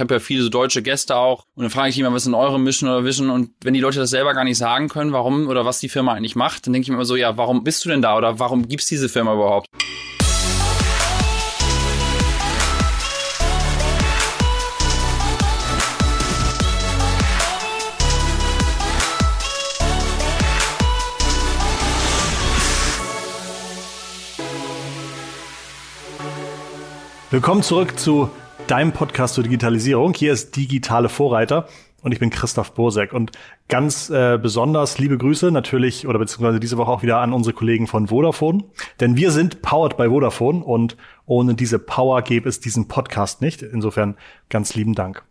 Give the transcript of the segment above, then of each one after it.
ich habe ja viele so deutsche Gäste auch. Und dann frage ich immer, was sind eure Mission oder Vision? Und wenn die Leute das selber gar nicht sagen können, warum oder was die Firma eigentlich macht, dann denke ich mir immer so, ja, warum bist du denn da? Oder warum gibt's diese Firma überhaupt? Willkommen zurück zu deinem Podcast zur Digitalisierung. Hier ist Digitale Vorreiter und ich bin Christoph Bosek und ganz äh, besonders liebe Grüße natürlich oder beziehungsweise diese Woche auch wieder an unsere Kollegen von Vodafone, denn wir sind powered by Vodafone und ohne diese Power gäbe es diesen Podcast nicht. Insofern ganz lieben Dank.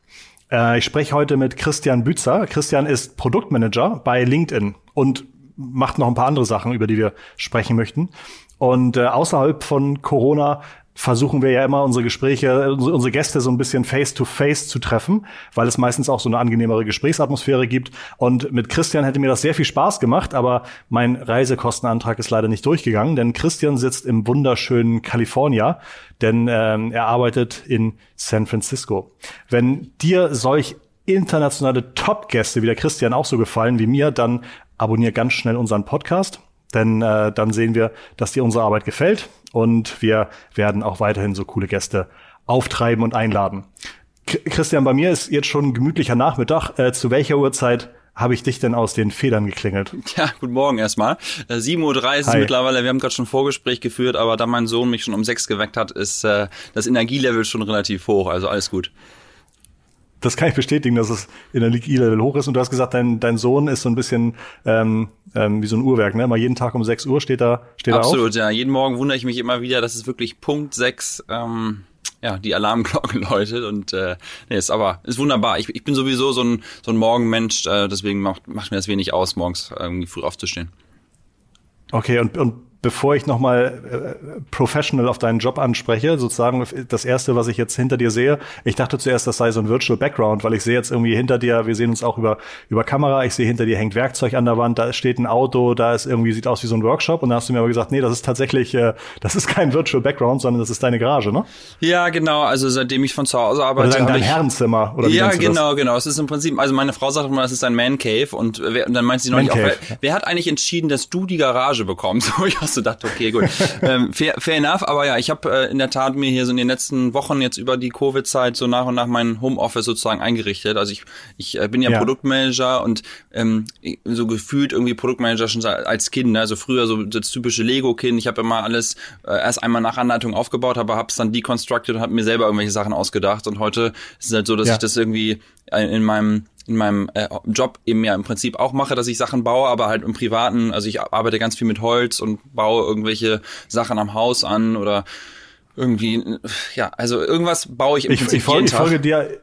Äh, ich spreche heute mit Christian Bützer. Christian ist Produktmanager bei LinkedIn und macht noch ein paar andere Sachen, über die wir sprechen möchten. Und äh, außerhalb von Corona versuchen wir ja immer unsere Gespräche, unsere Gäste so ein bisschen face-to-face -face zu treffen, weil es meistens auch so eine angenehmere Gesprächsatmosphäre gibt. Und mit Christian hätte mir das sehr viel Spaß gemacht, aber mein Reisekostenantrag ist leider nicht durchgegangen, denn Christian sitzt im wunderschönen California, denn ähm, er arbeitet in San Francisco. Wenn dir solch internationale Top-Gäste wie der Christian auch so gefallen wie mir, dann abonnier ganz schnell unseren Podcast, denn äh, dann sehen wir, dass dir unsere Arbeit gefällt und wir werden auch weiterhin so coole Gäste auftreiben und einladen. Christian, bei mir ist jetzt schon ein gemütlicher Nachmittag. Äh, zu welcher Uhrzeit habe ich dich denn aus den Federn geklingelt? Ja, guten Morgen erstmal. Äh, 7.30 Uhr mittlerweile, wir haben gerade schon ein Vorgespräch geführt, aber da mein Sohn mich schon um sechs geweckt hat, ist äh, das Energielevel schon relativ hoch, also alles gut das kann ich bestätigen, dass es in der League-E-Level hoch ist. Und du hast gesagt, dein, dein Sohn ist so ein bisschen ähm, ähm, wie so ein Uhrwerk, ne? Mal jeden Tag um 6 Uhr steht er steht Absolut, er auf. Absolut, ja. Jeden Morgen wundere ich mich immer wieder, dass es wirklich Punkt 6 ähm, ja, die Alarmglocke läutet und äh, nee, ist aber ist wunderbar. Ich, ich bin sowieso so ein so ein Morgenmensch, äh, deswegen macht, macht mir das wenig aus, morgens irgendwie früh aufzustehen. Okay, und, und bevor ich nochmal äh, professional auf deinen Job anspreche, sozusagen das erste, was ich jetzt hinter dir sehe, ich dachte zuerst, das sei so ein Virtual Background, weil ich sehe jetzt irgendwie hinter dir, wir sehen uns auch über, über Kamera, ich sehe hinter dir hängt Werkzeug an der Wand, da steht ein Auto, da ist irgendwie, sieht aus wie so ein Workshop und da hast du mir aber gesagt, nee, das ist tatsächlich, äh, das ist kein Virtual Background, sondern das ist deine Garage, ne? Ja, genau, also seitdem ich von zu Hause arbeite. Oder dein, dein Herrenzimmer, oder wie Ja, genau, genau, es ist im Prinzip, also meine Frau sagt immer, das ist ein Man Cave und, wer, und dann meint sie noch nicht auch, wer, wer hat eigentlich entschieden, dass du die Garage bekommst? Hast du gedacht, okay, gut ähm, fair, fair enough, aber ja, ich habe äh, in der Tat mir hier so in den letzten Wochen jetzt über die Covid-Zeit so nach und nach mein Homeoffice sozusagen eingerichtet. Also ich, ich äh, bin ja, ja, Produktmanager und ähm, so gefühlt irgendwie Produktmanager schon als Kind. Ne? Also früher so das typische Lego-Kind. Ich habe immer alles äh, erst einmal nach Anleitung aufgebaut, aber habe es dann deconstructed und habe mir selber irgendwelche Sachen ausgedacht. Und heute ist es halt so, dass ja. ich das irgendwie in meinem in meinem äh, Job eben ja im Prinzip auch mache, dass ich Sachen baue, aber halt im Privaten, also ich arbeite ganz viel mit Holz und baue irgendwelche Sachen am Haus an oder irgendwie, ja, also irgendwas baue ich im ich, Prinzip ich, folge, jeden Tag. Ich folge dir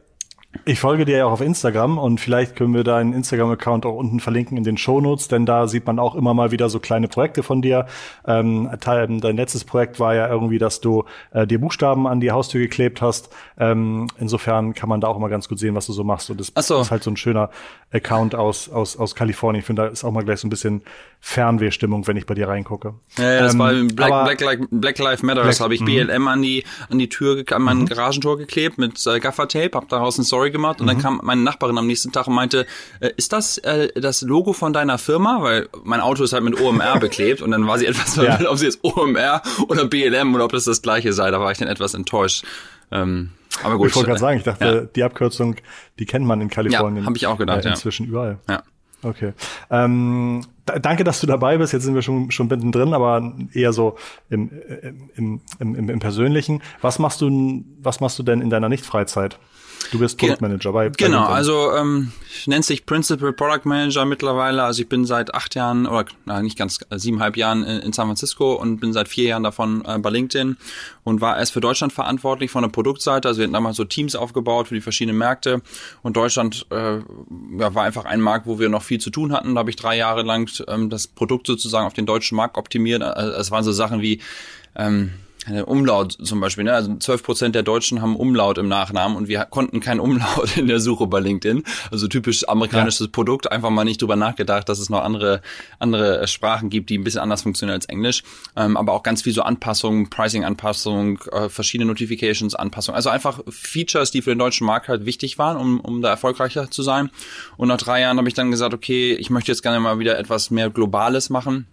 ich folge dir ja auch auf Instagram und vielleicht können wir deinen Instagram-Account auch unten verlinken in den Shownotes, denn da sieht man auch immer mal wieder so kleine Projekte von dir. Ähm, dein letztes Projekt war ja irgendwie, dass du äh, dir Buchstaben an die Haustür geklebt hast. Ähm, insofern kann man da auch immer ganz gut sehen, was du so machst. Und das so. ist halt so ein schöner Account aus, aus, aus Kalifornien. Ich finde, da ist auch mal gleich so ein bisschen Fernwehstimmung, wenn ich bei dir reingucke. Ja, ja das ähm, war Black, Black, Black Lives Matter. habe ich BLM mhm. an die, an die Tür, an mein mhm. Garagentor geklebt mit äh, Gaffertape, hab daraus eine Story gemacht und mhm. dann kam meine Nachbarin am nächsten Tag und meinte, äh, ist das äh, das Logo von deiner Firma? Weil mein Auto ist halt mit OMR beklebt und dann war sie etwas verwirrt, ja. ob sie jetzt OMR oder BLM oder ob das das gleiche sei. Da war ich dann etwas enttäuscht. Ähm, aber gut. Ich wollte gerade sagen, ich dachte, ja. die Abkürzung, die kennt man in Kalifornien. Ja, habe ich auch gedacht. Äh, inzwischen ja. überall. Ja. Okay. Ähm, danke, dass du dabei bist. Jetzt sind wir schon, schon mittendrin, aber eher so im, im, im, im, im Persönlichen. Was machst du, was machst du denn in deiner Nicht-Freizeit? Du bist Produktmanager bei. Genau, also ähm, nennt sich Principal Product Manager mittlerweile. Also ich bin seit acht Jahren oder na, nicht ganz äh, siebeneinhalb Jahren in, in, San Francisco und bin seit vier Jahren davon äh, bei LinkedIn und war erst für Deutschland verantwortlich von der Produktseite. Also wir hatten damals so Teams aufgebaut für die verschiedenen Märkte und Deutschland äh, ja, war einfach ein Markt, wo wir noch viel zu tun hatten. Da habe ich drei Jahre lang ähm, das Produkt sozusagen auf den deutschen Markt optimiert. Also es waren so Sachen wie ähm, Umlaut zum Beispiel. Ne? Also 12 Prozent der Deutschen haben Umlaut im Nachnamen und wir konnten kein Umlaut in der Suche bei LinkedIn. Also typisch amerikanisches ja. Produkt. Einfach mal nicht drüber nachgedacht, dass es noch andere andere Sprachen gibt, die ein bisschen anders funktionieren als Englisch. Ähm, aber auch ganz viel so Anpassungen, Pricing-Anpassung, äh, verschiedene Notifications-Anpassungen. Also einfach Features, die für den deutschen Markt halt wichtig waren, um, um da erfolgreicher zu sein. Und nach drei Jahren habe ich dann gesagt, okay, ich möchte jetzt gerne mal wieder etwas mehr Globales machen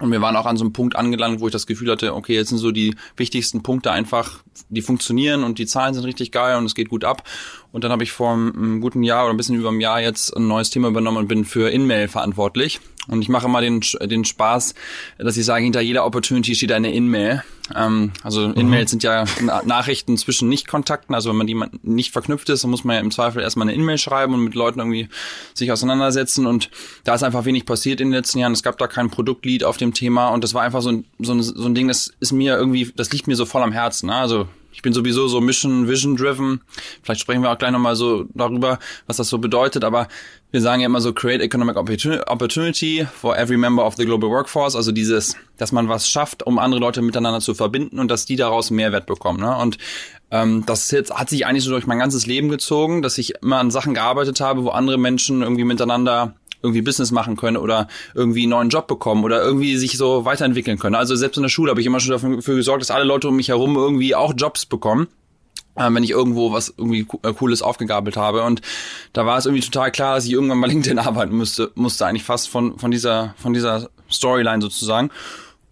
und wir waren auch an so einem Punkt angelangt, wo ich das Gefühl hatte, okay, jetzt sind so die wichtigsten Punkte einfach, die funktionieren und die Zahlen sind richtig geil und es geht gut ab. Und dann habe ich vor einem guten Jahr oder ein bisschen über einem Jahr jetzt ein neues Thema übernommen und bin für InMail verantwortlich. Und ich mache immer den, den Spaß, dass ich sage, hinter jeder Opportunity steht eine InMail. Ähm, also mhm. In-Mails sind ja Nachrichten zwischen Nicht-Kontakten. Also wenn man die nicht verknüpft ist, dann muss man ja im Zweifel erstmal eine In-Mail schreiben und mit Leuten irgendwie sich auseinandersetzen. Und da ist einfach wenig passiert in den letzten Jahren. Es gab da kein Produktlied auf dem Thema und das war einfach so ein, so ein, so ein Ding, das ist mir irgendwie, das liegt mir so voll am Herzen. Ne? Also ich bin sowieso so Mission Vision driven. Vielleicht sprechen wir auch gleich nochmal so darüber, was das so bedeutet. Aber wir sagen ja immer so create economic opportunity for every member of the global workforce. Also dieses, dass man was schafft, um andere Leute miteinander zu verbinden und dass die daraus Mehrwert bekommen. Ne? Und ähm, das jetzt, hat sich eigentlich so durch mein ganzes Leben gezogen, dass ich immer an Sachen gearbeitet habe, wo andere Menschen irgendwie miteinander irgendwie Business machen können oder irgendwie einen neuen Job bekommen oder irgendwie sich so weiterentwickeln können. Also selbst in der Schule habe ich immer schon dafür gesorgt, dass alle Leute um mich herum irgendwie auch Jobs bekommen äh, wenn ich irgendwo was irgendwie äh, Cooles aufgegabelt habe. Und da war es irgendwie total klar, dass ich irgendwann mal LinkedIn arbeiten musste, musste eigentlich fast von, von dieser, von dieser Storyline sozusagen.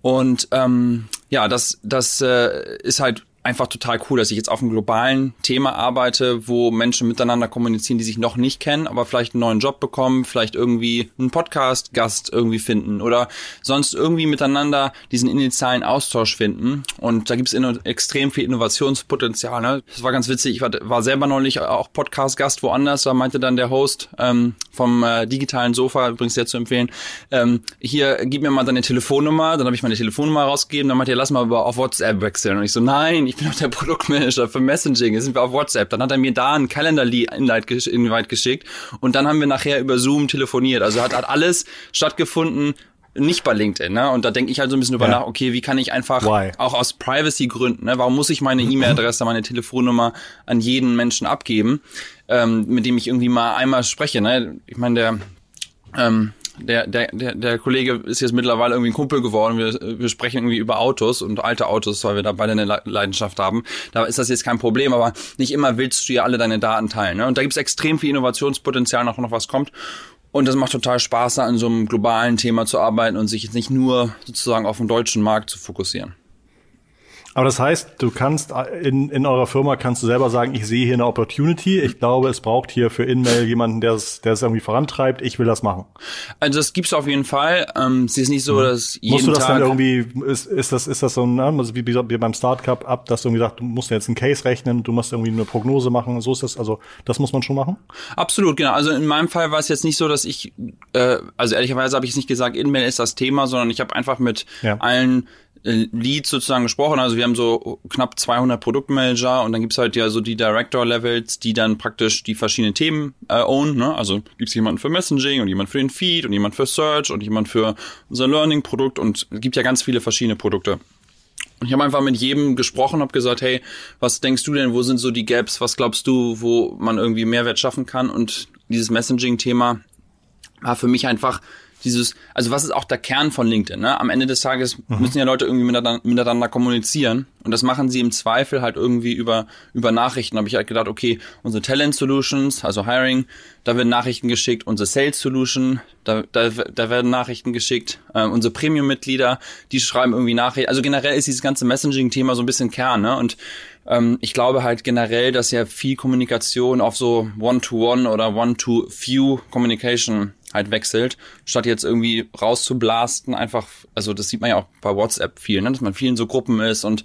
Und ähm, ja, das, das äh, ist halt einfach total cool, dass ich jetzt auf einem globalen Thema arbeite, wo Menschen miteinander kommunizieren, die sich noch nicht kennen, aber vielleicht einen neuen Job bekommen, vielleicht irgendwie einen Podcast-Gast irgendwie finden oder sonst irgendwie miteinander diesen initialen Austausch finden. Und da gibt es extrem viel Innovationspotenzial. Ne? Das war ganz witzig. Ich war, war selber neulich auch Podcast-Gast woanders. Da meinte dann der Host ähm, vom äh, digitalen Sofa, übrigens sehr zu empfehlen, ähm, hier, gib mir mal deine Telefonnummer. Dann habe ich meine Telefonnummer rausgegeben. Dann meinte er, lass mal auf WhatsApp wechseln. Und ich so, nein, ich ich bin doch der Produktmanager für Messaging, jetzt sind wir auf WhatsApp. Dann hat er mir da einen Calendar-Invite geschickt und dann haben wir nachher über Zoom telefoniert. Also hat, hat alles stattgefunden, nicht bei LinkedIn, ne? Und da denke ich halt so ein bisschen drüber ja. nach, okay, wie kann ich einfach Why? auch aus Privacy-Gründen, ne? Warum muss ich meine E-Mail-Adresse, meine Telefonnummer an jeden Menschen abgeben, ähm, mit dem ich irgendwie mal einmal spreche, ne? Ich meine, der ähm, der, der, der, der Kollege ist jetzt mittlerweile irgendwie ein Kumpel geworden. Wir, wir sprechen irgendwie über Autos und alte Autos, weil wir da beide eine Leidenschaft haben. Da ist das jetzt kein Problem, aber nicht immer willst du ja alle deine Daten teilen. Ne? Und da gibt es extrem viel Innovationspotenzial, noch, noch was kommt. Und das macht total Spaß, da an so einem globalen Thema zu arbeiten und sich jetzt nicht nur sozusagen auf den deutschen Markt zu fokussieren. Aber das heißt, du kannst in, in eurer Firma kannst du selber sagen, ich sehe hier eine Opportunity. Ich glaube, es braucht hier für InMail jemanden, der es, der es irgendwie vorantreibt. Ich will das machen. Also das gibt's auf jeden Fall. Ähm, es ist nicht so, mhm. dass jeden Musst du das Tag dann irgendwie, ist, ist das, ist das so ein, also wie, wie beim Startup ab, dass du irgendwie sagst, du musst jetzt einen Case rechnen, du musst irgendwie eine Prognose machen. So ist das, also das muss man schon machen? Absolut, genau. Also in meinem Fall war es jetzt nicht so, dass ich, äh, also ehrlicherweise habe ich es nicht gesagt, InMail ist das Thema, sondern ich habe einfach mit ja. allen äh, Leads sozusagen gesprochen. Also wir haben so knapp 200 Produktmanager und dann gibt's halt ja so die Director-Levels, die dann praktisch die verschiedenen Themen äh, own. Ne? Also gibt's jemanden für Messaging und jemand für den Feed und jemand für Search und jemand für unser Learning-Produkt und es gibt ja ganz viele verschiedene Produkte. Und ich habe einfach mit jedem gesprochen, habe gesagt, hey, was denkst du denn, wo sind so die Gaps, was glaubst du, wo man irgendwie Mehrwert schaffen kann? Und dieses Messaging-Thema war für mich einfach dieses, also was ist auch der Kern von LinkedIn? Ne? Am Ende des Tages mhm. müssen ja Leute irgendwie miteinander, miteinander kommunizieren und das machen sie im Zweifel halt irgendwie über über Nachrichten. Habe ich halt gedacht, okay, unsere Talent Solutions, also Hiring, da werden Nachrichten geschickt. Unsere Sales Solution, da da, da werden Nachrichten geschickt. Äh, unsere Premium-Mitglieder, die schreiben irgendwie Nachrichten. Also generell ist dieses ganze Messaging-Thema so ein bisschen Kern. Ne? Und ähm, ich glaube halt generell, dass ja viel Kommunikation auf so One-to-One -one oder One-to-Few Communication halt wechselt, statt jetzt irgendwie rauszublasten, einfach, also das sieht man ja auch bei WhatsApp viel, ne, dass man viel in so Gruppen ist und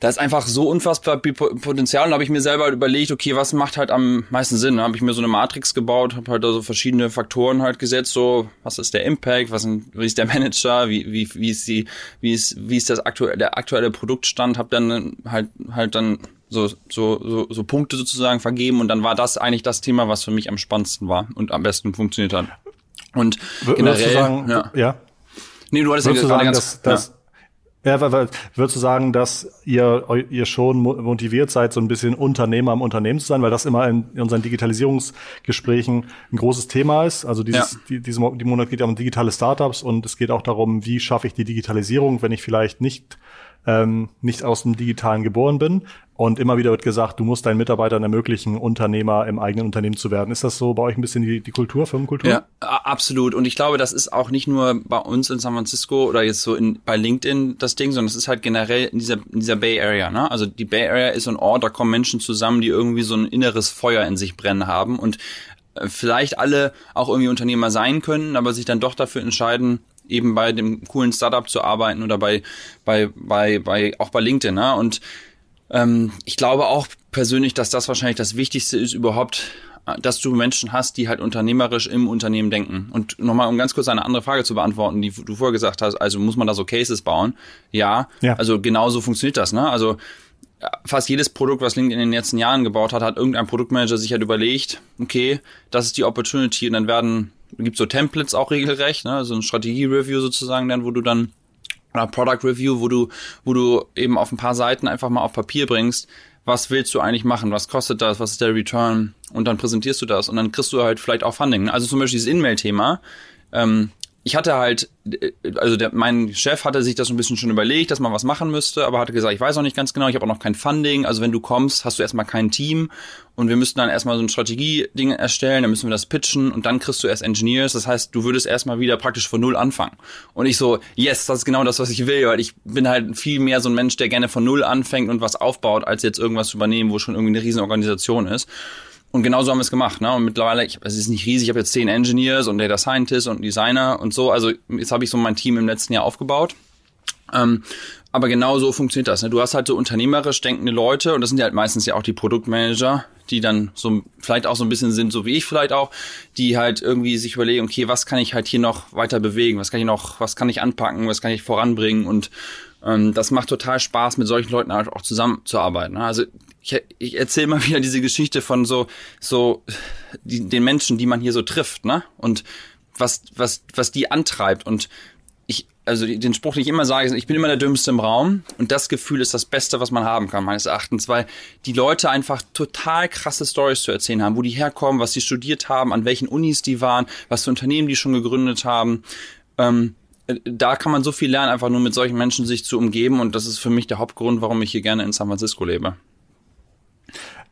da ist einfach so unfassbar Potenzial und da habe ich mir selber halt überlegt, okay, was macht halt am meisten Sinn? Da habe ich mir so eine Matrix gebaut, habe halt also verschiedene Faktoren halt gesetzt, so was ist der Impact, was wie ist der Manager, wie wie wie ist die wie ist wie ist das aktuelle der aktuelle Produktstand, habe dann halt halt dann so, so, so, so Punkte sozusagen vergeben und dann war das eigentlich das Thema, was für mich am spannendsten war und am besten funktioniert hat. Und w generell, sagen, ja. ja. Nee, du hattest ja gerade ganz, dass, dass, Ja, würdest du sagen, dass ihr, ihr schon motiviert seid, so ein bisschen Unternehmer im Unternehmen zu sein, weil das immer in, in unseren Digitalisierungsgesprächen ein großes Thema ist. Also dieses, ja. die, diese, die Monat geht ja um digitale Startups und es geht auch darum, wie schaffe ich die Digitalisierung, wenn ich vielleicht nicht ähm, nicht aus dem Digitalen geboren bin. Und immer wieder wird gesagt, du musst deinen Mitarbeitern ermöglichen, Unternehmer im eigenen Unternehmen zu werden. Ist das so bei euch ein bisschen die, die Kultur, Firmenkultur? Ja, absolut. Und ich glaube, das ist auch nicht nur bei uns in San Francisco oder jetzt so in, bei LinkedIn das Ding, sondern es ist halt generell in dieser, in dieser Bay Area. Ne? Also die Bay Area ist ein Ort, da kommen Menschen zusammen, die irgendwie so ein inneres Feuer in sich brennen haben und äh, vielleicht alle auch irgendwie Unternehmer sein können, aber sich dann doch dafür entscheiden, eben bei dem coolen Startup zu arbeiten oder bei, bei, bei, bei auch bei LinkedIn. Ne? Und ähm, ich glaube auch persönlich, dass das wahrscheinlich das Wichtigste ist überhaupt, dass du Menschen hast, die halt unternehmerisch im Unternehmen denken. Und nochmal, um ganz kurz eine andere Frage zu beantworten, die du vorher gesagt hast, also muss man da so Cases bauen? Ja, ja. also genauso funktioniert das. Ne? Also fast jedes Produkt, was LinkedIn in den letzten Jahren gebaut hat, hat irgendein Produktmanager sich halt überlegt, okay, das ist die Opportunity und dann werden gibt so Templates auch regelrecht, ne? so ein Strategie-Review sozusagen dann, wo du dann oder Product Review, wo du, wo du eben auf ein paar Seiten einfach mal auf Papier bringst, was willst du eigentlich machen, was kostet das, was ist der Return und dann präsentierst du das und dann kriegst du halt vielleicht auch Funding. Also zum Beispiel dieses In-Mail-Thema, ähm, ich hatte halt, äh, also der, mein Chef hatte sich das ein bisschen schon überlegt, dass man was machen müsste, aber hatte gesagt, ich weiß noch nicht ganz genau, ich habe auch noch kein Funding. Also wenn du kommst, hast du erstmal kein Team und wir müssten dann erstmal so ein Strategie-Ding erstellen, dann müssen wir das pitchen und dann kriegst du erst Engineers. Das heißt, du würdest erstmal wieder praktisch von null anfangen. Und ich so, yes, das ist genau das, was ich will, weil ich bin halt viel mehr so ein Mensch, der gerne von null anfängt und was aufbaut, als jetzt irgendwas zu übernehmen, wo schon irgendwie eine riesen Organisation ist. Und genauso haben wir es gemacht. Ne? Und mittlerweile, ich, es ist nicht riesig, ich habe jetzt zehn Engineers und Data Scientists und Designer und so. Also jetzt habe ich so mein Team im letzten Jahr aufgebaut. Ähm, aber genau so funktioniert das. Ne? Du hast halt so unternehmerisch denkende Leute und das sind ja halt meistens ja auch die Produktmanager, die dann so vielleicht auch so ein bisschen sind, so wie ich vielleicht auch, die halt irgendwie sich überlegen, okay, was kann ich halt hier noch weiter bewegen, was kann ich noch, was kann ich anpacken, was kann ich voranbringen und ähm, das macht total Spaß, mit solchen Leuten halt auch zusammenzuarbeiten. Ne? Also ich, ich erzähle mal wieder diese Geschichte von so, so die, den Menschen, die man hier so trifft, ne? Und was, was, was die antreibt. Und ich, also den Spruch, den ich immer sage, ist, ich bin immer der Dümmste im Raum. Und das Gefühl ist das Beste, was man haben kann, meines Erachtens, weil die Leute einfach total krasse Stories zu erzählen haben, wo die herkommen, was sie studiert haben, an welchen Unis die waren, was für Unternehmen die schon gegründet haben. Ähm, da kann man so viel lernen, einfach nur mit solchen Menschen sich zu umgeben. Und das ist für mich der Hauptgrund, warum ich hier gerne in San Francisco lebe.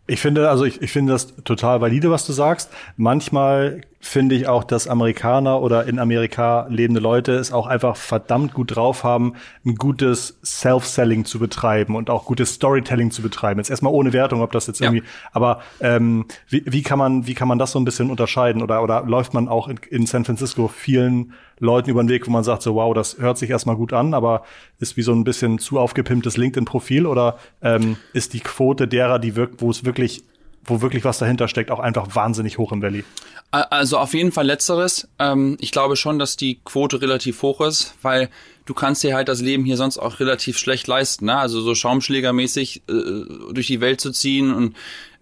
Ich finde, also ich, ich finde das total valide, was du sagst. Manchmal finde ich auch, dass Amerikaner oder in Amerika lebende Leute es auch einfach verdammt gut drauf haben, ein gutes Self-Selling zu betreiben und auch gutes Storytelling zu betreiben. Jetzt erstmal ohne Wertung, ob das jetzt ja. irgendwie, aber ähm, wie, wie kann man, wie kann man das so ein bisschen unterscheiden? Oder, oder läuft man auch in, in San Francisco vielen Leuten über den Weg, wo man sagt, so wow, das hört sich erstmal gut an, aber ist wie so ein bisschen zu aufgepimptes LinkedIn-Profil oder ähm, ist die Quote derer, die wirkt, wo es wirklich wo wirklich was dahinter steckt, auch einfach wahnsinnig hoch im Valley. Also auf jeden Fall letzteres. Ähm, ich glaube schon, dass die Quote relativ hoch ist, weil du kannst dir halt das Leben hier sonst auch relativ schlecht leisten. Ne? Also so Schaumschlägermäßig äh, durch die Welt zu ziehen und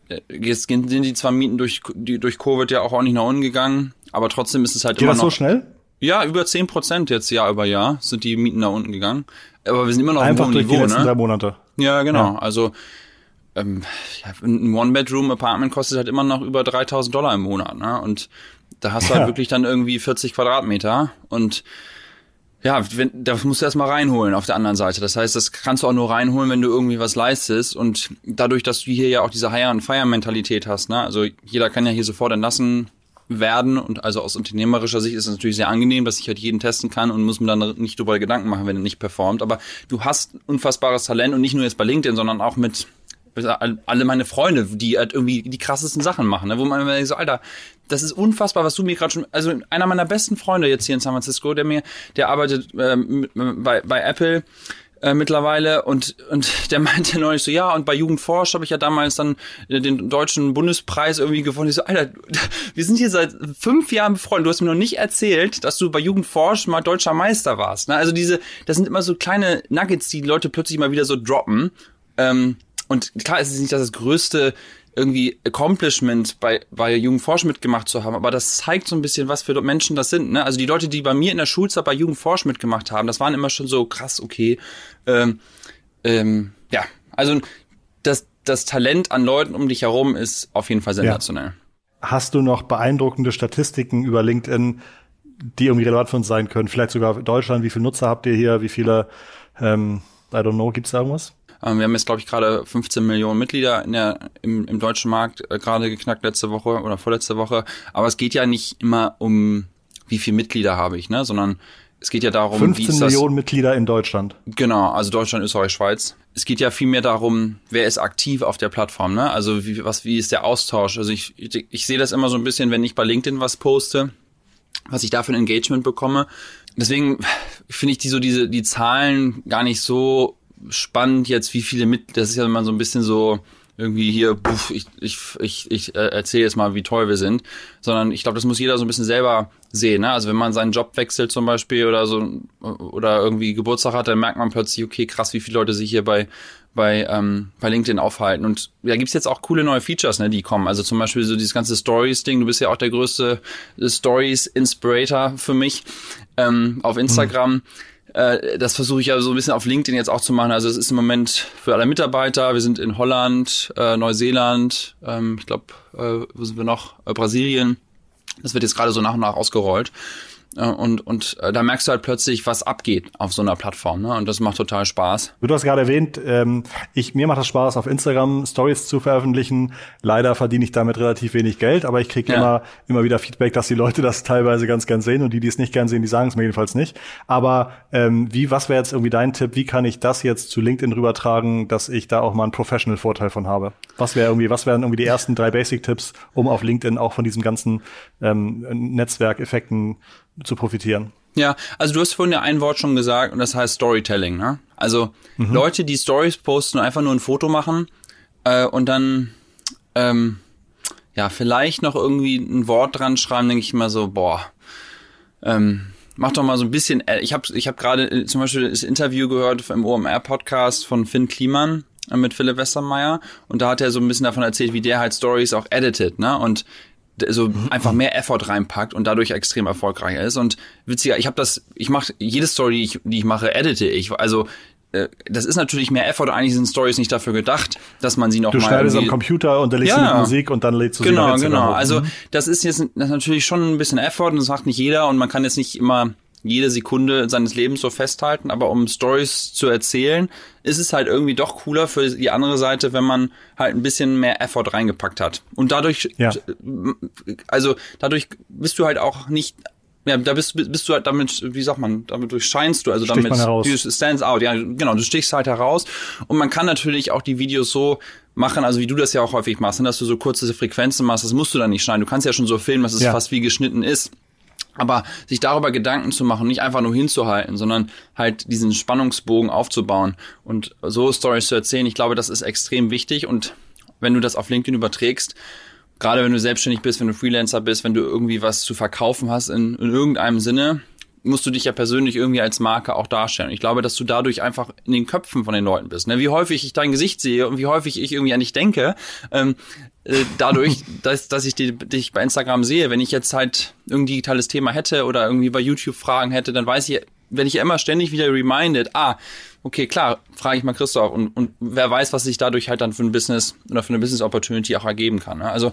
äh, jetzt sind die zwar Mieten durch, die, durch Covid ja auch, auch nicht nach unten gegangen, aber trotzdem ist es halt Geht immer das noch. so schnell? Ja, über zehn Prozent jetzt Jahr über Jahr sind die Mieten nach unten gegangen. Aber wir sind immer noch Einfach auf einem hohen Niveau, die letzten ne? drei Monate. Ja, genau. Ja. Also ähm, ein One-Bedroom-Apartment kostet halt immer noch über 3000 Dollar im Monat. Ne? Und da hast du halt ja. wirklich dann irgendwie 40 Quadratmeter und ja, wenn, das musst du erstmal reinholen auf der anderen Seite. Das heißt, das kannst du auch nur reinholen, wenn du irgendwie was leistest. Und dadurch, dass du hier ja auch diese Hire-and-Fire-Mentalität hast, ne? also jeder kann ja hier sofort entlassen werden und also aus unternehmerischer Sicht ist es natürlich sehr angenehm, dass ich halt jeden testen kann und muss mir dann nicht darüber Gedanken machen, wenn er nicht performt. Aber du hast unfassbares Talent und nicht nur jetzt bei LinkedIn, sondern auch mit alle meine Freunde, die halt irgendwie die krassesten Sachen machen, ne? wo man immer so, Alter, das ist unfassbar, was du mir gerade schon, also einer meiner besten Freunde jetzt hier in San Francisco, der mir, der arbeitet ähm, bei, bei Apple äh, mittlerweile und und der meinte neulich so ja und bei Jugendforsch habe ich ja damals dann den deutschen Bundespreis irgendwie gewonnen. Ich so Alter, wir sind hier seit fünf Jahren befreundet. Du hast mir noch nicht erzählt, dass du bei Jugendforsch mal deutscher Meister warst. Ne? Also diese, das sind immer so kleine Nuggets, die, die Leute plötzlich mal wieder so droppen. Ähm, und klar ist es nicht das größte irgendwie Accomplishment bei, bei Jugendforsch mitgemacht zu haben, aber das zeigt so ein bisschen, was für Menschen das sind. Ne? Also die Leute, die bei mir in der Schulzeit bei Jugendforsch mitgemacht haben, das waren immer schon so krass, okay. Ähm, ähm, ja, also das, das Talent an Leuten um dich herum ist auf jeden Fall sensationell. Ja. Hast du noch beeindruckende Statistiken über LinkedIn, die irgendwie relevant für uns sein können? Vielleicht sogar Deutschland, wie viele Nutzer habt ihr hier, wie viele, ähm, I don't know, gibt's da irgendwas? Ähm, wir haben jetzt, glaube ich, gerade 15 Millionen Mitglieder in der, im, im deutschen Markt äh, gerade geknackt letzte Woche oder vorletzte Woche. Aber es geht ja nicht immer um, wie viele Mitglieder habe ich, ne? sondern es geht ja darum, 15 Millionen Mitglieder in Deutschland. Genau, also Deutschland, Österreich, Schweiz. Es geht ja viel mehr darum, wer ist aktiv auf der Plattform, ne? Also wie, was, wie ist der Austausch? Also ich, ich, ich sehe das immer so ein bisschen, wenn ich bei LinkedIn was poste, was ich da für ein Engagement bekomme. Deswegen finde ich die so diese die Zahlen gar nicht so spannend jetzt, wie viele mit. Das ist ja immer so ein bisschen so irgendwie hier, puff, ich, ich, ich, ich äh, erzähle jetzt mal, wie toll wir sind, sondern ich glaube, das muss jeder so ein bisschen selber sehen. Ne? Also wenn man seinen Job wechselt zum Beispiel oder so oder irgendwie Geburtstag hat, dann merkt man plötzlich, okay, krass, wie viele Leute sich hier bei bei, ähm, bei LinkedIn aufhalten. Und da gibt's jetzt auch coole neue Features, ne, die kommen. Also zum Beispiel so dieses ganze Stories-Ding. Du bist ja auch der größte Stories-Inspirator für mich ähm, auf Instagram. Mhm äh, das versuche ich ja so ein bisschen auf LinkedIn jetzt auch zu machen. Also es ist im Moment für alle Mitarbeiter. Wir sind in Holland, äh, Neuseeland, ähm, ich glaube, äh, wo sind wir noch? Äh, Brasilien. Das wird jetzt gerade so nach und nach ausgerollt. Äh, und, und äh, da merkst du halt plötzlich, was abgeht auf so einer Plattform. Ne? Und das macht total Spaß. Du hast gerade erwähnt, ähm, ich, mir macht das Spaß, auf Instagram Stories zu veröffentlichen. Leider verdiene ich damit relativ wenig Geld, aber ich kriege ja. immer, immer wieder Feedback, dass die Leute das teilweise ganz gern sehen und die, die es nicht gern sehen, die sagen es mir jedenfalls nicht. Aber ähm, wie, was wäre jetzt irgendwie dein Tipp? Wie kann ich das jetzt zu LinkedIn rübertragen, dass ich da auch mal einen Professional-Vorteil von habe? Was wäre irgendwie, was wären irgendwie die ersten drei Basic-Tipps, um auf LinkedIn auch von diesem ganzen ähm, Netzwerkeffekten zu profitieren. Ja, also du hast vorhin ja ein Wort schon gesagt und das heißt Storytelling. Ne? Also mhm. Leute, die Stories posten und einfach nur ein Foto machen äh, und dann ähm, ja vielleicht noch irgendwie ein Wort dran schreiben, denke ich immer so, boah, ähm, mach doch mal so ein bisschen. Äh, ich habe ich hab gerade äh, zum Beispiel das Interview gehört im OMR-Podcast von Finn Kliman äh, mit Philipp Westermeier und da hat er so ein bisschen davon erzählt, wie der halt Stories auch editet, ne? Und so mhm. einfach mehr Effort reinpackt und dadurch extrem erfolgreicher ist. Und witziger, ich habe das, ich mache jede Story, die ich, die ich mache, edite ich. Also äh, das ist natürlich mehr Effort. Eigentlich sind Stories nicht dafür gedacht, dass man sie noch du mal. Du schneidest am Computer und dann legst ja. du Musik und dann lädst du genau, sie Genau, genau. Also mhm. das ist jetzt das ist natürlich schon ein bisschen Effort und das macht nicht jeder und man kann jetzt nicht immer jede Sekunde seines Lebens so festhalten, aber um Stories zu erzählen, ist es halt irgendwie doch cooler für die andere Seite, wenn man halt ein bisschen mehr Effort reingepackt hat. Und dadurch, ja. also dadurch bist du halt auch nicht ja, da bist, bist du halt damit, wie sagt man, damit durchscheinst du, also Sticht damit, du stands out, ja, genau, du stichst halt heraus und man kann natürlich auch die Videos so machen, also wie du das ja auch häufig machst, ne, dass du so kurze Frequenzen machst, das musst du dann nicht schneiden, du kannst ja schon so filmen, dass es ja. fast wie geschnitten ist. Aber sich darüber Gedanken zu machen, nicht einfach nur hinzuhalten, sondern halt diesen Spannungsbogen aufzubauen und so Stories zu erzählen, ich glaube, das ist extrem wichtig. Und wenn du das auf LinkedIn überträgst, gerade wenn du selbstständig bist, wenn du Freelancer bist, wenn du irgendwie was zu verkaufen hast in, in irgendeinem Sinne, musst du dich ja persönlich irgendwie als Marke auch darstellen. Ich glaube, dass du dadurch einfach in den Köpfen von den Leuten bist. Ne? Wie häufig ich dein Gesicht sehe und wie häufig ich irgendwie an dich denke, ähm, äh, dadurch, dass, dass ich die, dich bei Instagram sehe. Wenn ich jetzt halt irgendein digitales Thema hätte oder irgendwie bei YouTube Fragen hätte, dann weiß ich, wenn ich immer ständig wieder reminded, ah, okay, klar, frage ich mal Christoph und, und wer weiß, was sich dadurch halt dann für ein Business oder für eine Business Opportunity auch ergeben kann. Ne? Also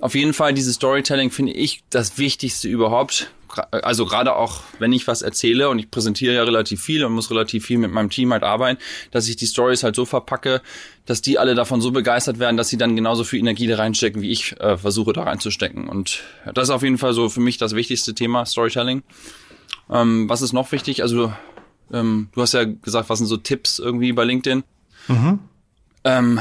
auf jeden Fall dieses Storytelling finde ich das Wichtigste überhaupt. Also gerade auch, wenn ich was erzähle und ich präsentiere ja relativ viel und muss relativ viel mit meinem Team halt arbeiten, dass ich die Stories halt so verpacke, dass die alle davon so begeistert werden, dass sie dann genauso viel Energie da reinstecken, wie ich äh, versuche da reinzustecken. Und das ist auf jeden Fall so für mich das wichtigste Thema, Storytelling. Ähm, was ist noch wichtig? Also ähm, du hast ja gesagt, was sind so Tipps irgendwie bei LinkedIn? Mhm. Ähm,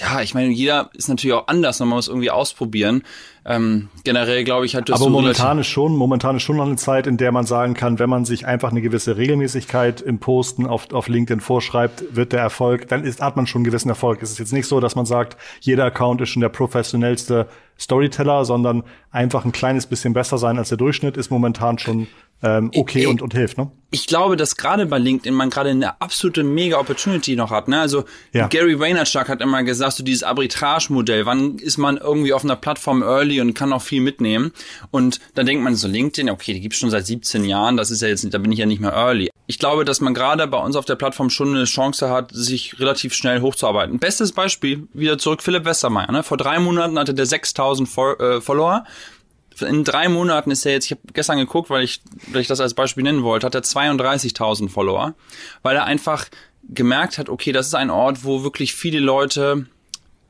ja, ich meine, jeder ist natürlich auch anders, man muss irgendwie ausprobieren. Ähm, generell glaube ich halt, dass Aber momentan ist schon, momentan ist schon noch eine Zeit, in der man sagen kann, wenn man sich einfach eine gewisse Regelmäßigkeit im Posten auf, auf LinkedIn vorschreibt, wird der Erfolg, dann ist, hat man schon einen gewissen Erfolg. Es ist jetzt nicht so, dass man sagt, jeder Account ist schon der professionellste Storyteller, sondern einfach ein kleines bisschen besser sein als der Durchschnitt ist momentan schon ähm, okay und, und hilft, ne? Ich glaube, dass gerade bei LinkedIn man gerade eine absolute mega Opportunity noch hat. Ne? Also ja. Gary Vaynerchuk hat immer gesagt, so dieses Arbitrage-Modell, wann ist man irgendwie auf einer Plattform early und kann noch viel mitnehmen? Und dann denkt man so, LinkedIn, okay, die gibt's schon seit 17 Jahren, das ist ja jetzt, da bin ich ja nicht mehr early. Ich glaube, dass man gerade bei uns auf der Plattform schon eine Chance hat, sich relativ schnell hochzuarbeiten. Bestes Beispiel, wieder zurück, Philipp Westermeier. Ne? Vor drei Monaten hatte der 6000 äh, Follower in drei Monaten ist er jetzt, ich habe gestern geguckt, weil ich, weil ich das als Beispiel nennen wollte, hat er 32.000 Follower, weil er einfach gemerkt hat, okay, das ist ein Ort, wo wirklich viele Leute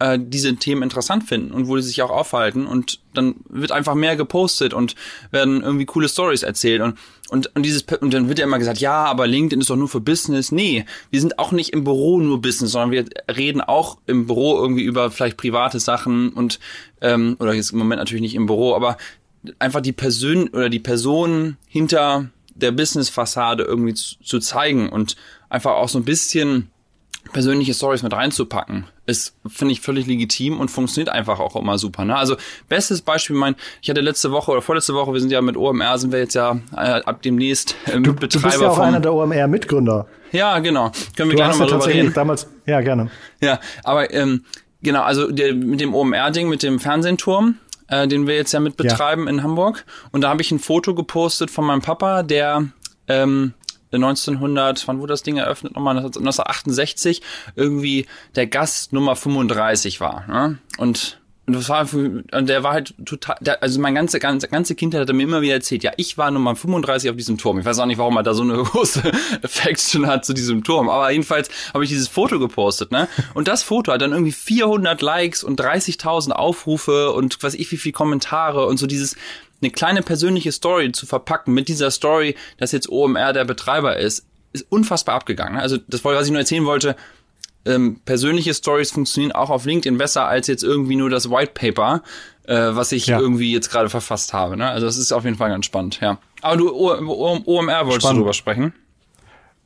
äh, diese Themen interessant finden und wo sie sich auch aufhalten und dann wird einfach mehr gepostet und werden irgendwie coole Stories erzählt und und und dieses und dann wird ja immer gesagt, ja, aber LinkedIn ist doch nur für Business. Nee, wir sind auch nicht im Büro nur Business, sondern wir reden auch im Büro irgendwie über vielleicht private Sachen und ähm, oder jetzt im Moment natürlich nicht im Büro, aber einfach die Person oder die Person hinter der Business-Fassade irgendwie zu, zu zeigen und einfach auch so ein bisschen persönliche Stories mit reinzupacken, ist, finde ich, völlig legitim und funktioniert einfach auch immer super. Ne? Also bestes Beispiel, mein, ich hatte letzte Woche oder vorletzte Woche, wir sind ja mit OMR, sind wir jetzt ja äh, ab demnächst äh, du, Betreiber Du bist ja auch vom, einer der OMR-Mitgründer. Ja, genau. Können wir gleich nochmal drüber reden. Damals, ja, gerne. Ja, aber ähm, genau, also der, mit dem OMR-Ding, mit dem Fernsehturm, äh, den wir jetzt ja mit betreiben ja. in Hamburg. Und da habe ich ein Foto gepostet von meinem Papa, der ähm, 1900, wann wurde das Ding eröffnet? Nochmal 1968 irgendwie der Gast Nummer 35 war. Ne? Und und das war und der war halt total, der, also mein ganze, ganze, ganze Kindheit hat er mir immer wieder erzählt, ja, ich war Nummer 35 auf diesem Turm. Ich weiß auch nicht, warum er da so eine große Affection hat zu diesem Turm. Aber jedenfalls habe ich dieses Foto gepostet, ne? Und das Foto hat dann irgendwie 400 Likes und 30.000 Aufrufe und weiß ich wie viel Kommentare und so dieses, eine kleine persönliche Story zu verpacken mit dieser Story, dass jetzt OMR der Betreiber ist, ist unfassbar abgegangen. Ne? Also das, was ich nur erzählen wollte, ähm, persönliche Stories funktionieren auch auf LinkedIn besser als jetzt irgendwie nur das White Paper, äh, was ich ja. irgendwie jetzt gerade verfasst habe. Ne? Also das ist auf jeden Fall ganz spannend, ja. Aber du, o o OMR wolltest spannend. du drüber sprechen?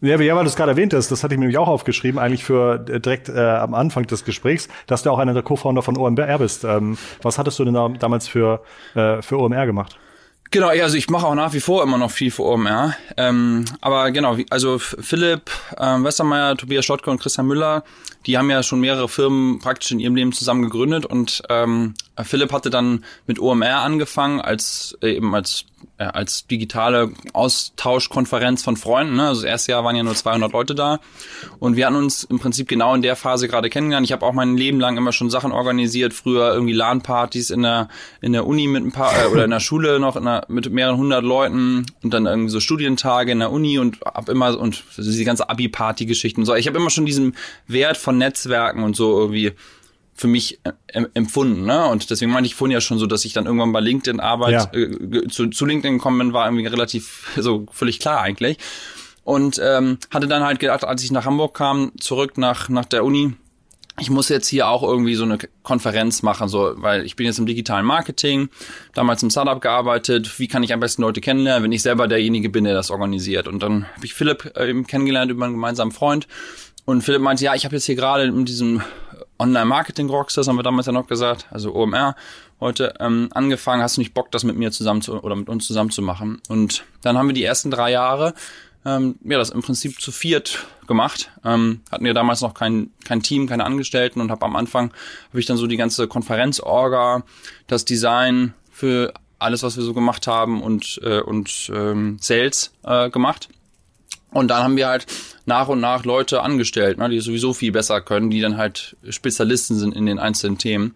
Ja, ja, weil du es gerade erwähnt hast, das hatte ich mir nämlich auch aufgeschrieben, eigentlich für äh, direkt äh, am Anfang des Gesprächs, dass du auch einer der Co-Founder von OMR bist. Ähm, was hattest du denn da damals für, äh, für OMR gemacht? Genau, ja, also ich mache auch nach wie vor immer noch viel für OMR. Ähm, aber genau, also Philipp ähm, Westermeier, Tobias Schottke und Christian Müller, die haben ja schon mehrere Firmen praktisch in ihrem Leben zusammen gegründet und ähm, Philipp hatte dann mit OMR angefangen als äh, eben als äh, als digitale Austauschkonferenz von Freunden. Ne? Also das erste Jahr waren ja nur 200 Leute da und wir hatten uns im Prinzip genau in der Phase gerade kennengelernt. Ich habe auch mein Leben lang immer schon Sachen organisiert, früher irgendwie LAN-Partys in der in der Uni mit ein paar äh, oder in der Schule noch der, mit mehreren hundert Leuten und dann irgendwie so Studientage in der Uni und hab immer und diese ganze Abi-Party-Geschichten so. Ich habe immer schon diesen Wert von Netzwerken und so irgendwie für mich äh, empfunden. Ne? Und deswegen meinte ich vorhin ja schon so, dass ich dann irgendwann bei LinkedIn Arbeit ja. äh, zu, zu LinkedIn gekommen bin, war irgendwie relativ so völlig klar eigentlich. Und ähm, hatte dann halt gedacht, als ich nach Hamburg kam, zurück nach, nach der Uni, ich muss jetzt hier auch irgendwie so eine Konferenz machen, so, weil ich bin jetzt im digitalen Marketing, damals im Startup gearbeitet. Wie kann ich am besten Leute kennenlernen, wenn ich selber derjenige bin, der das organisiert? Und dann habe ich Philipp äh, eben kennengelernt über einen gemeinsamen Freund. Und Philipp meinte, ja, ich habe jetzt hier gerade mit diesem Online-Marketing-Rockstars, haben wir damals ja noch gesagt, also OMR, heute ähm, angefangen, hast du nicht Bock, das mit mir zusammen zu, oder mit uns zusammen zu machen? Und dann haben wir die ersten drei Jahre ähm, ja, das im Prinzip zu viert gemacht. Ähm, hatten ja damals noch kein, kein Team, keine Angestellten und habe am Anfang habe ich dann so die ganze Konferenzorga, das Design für alles, was wir so gemacht haben und, äh, und ähm, Sales äh, gemacht. Und dann haben wir halt nach und nach Leute angestellt, ne, die sowieso viel besser können, die dann halt Spezialisten sind in den einzelnen Themen.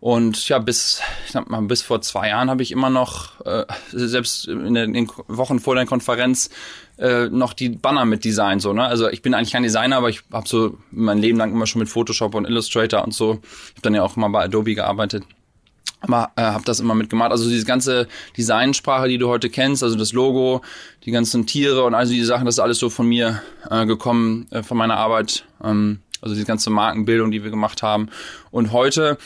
Und ja, bis, ich sag mal, bis vor zwei Jahren habe ich immer noch, äh, selbst in den, Wochen vor der Konferenz, äh, noch die Banner mit Design so, ne? Also ich bin eigentlich kein Designer, aber ich habe so mein Leben lang immer schon mit Photoshop und Illustrator und so. Ich habe dann ja auch mal bei Adobe gearbeitet aber äh, habe das immer mitgemacht. Also diese ganze Designsprache, die du heute kennst, also das Logo, die ganzen Tiere und all diese Sachen, das ist alles so von mir äh, gekommen, äh, von meiner Arbeit. Ähm, also die ganze Markenbildung, die wir gemacht haben. Und heute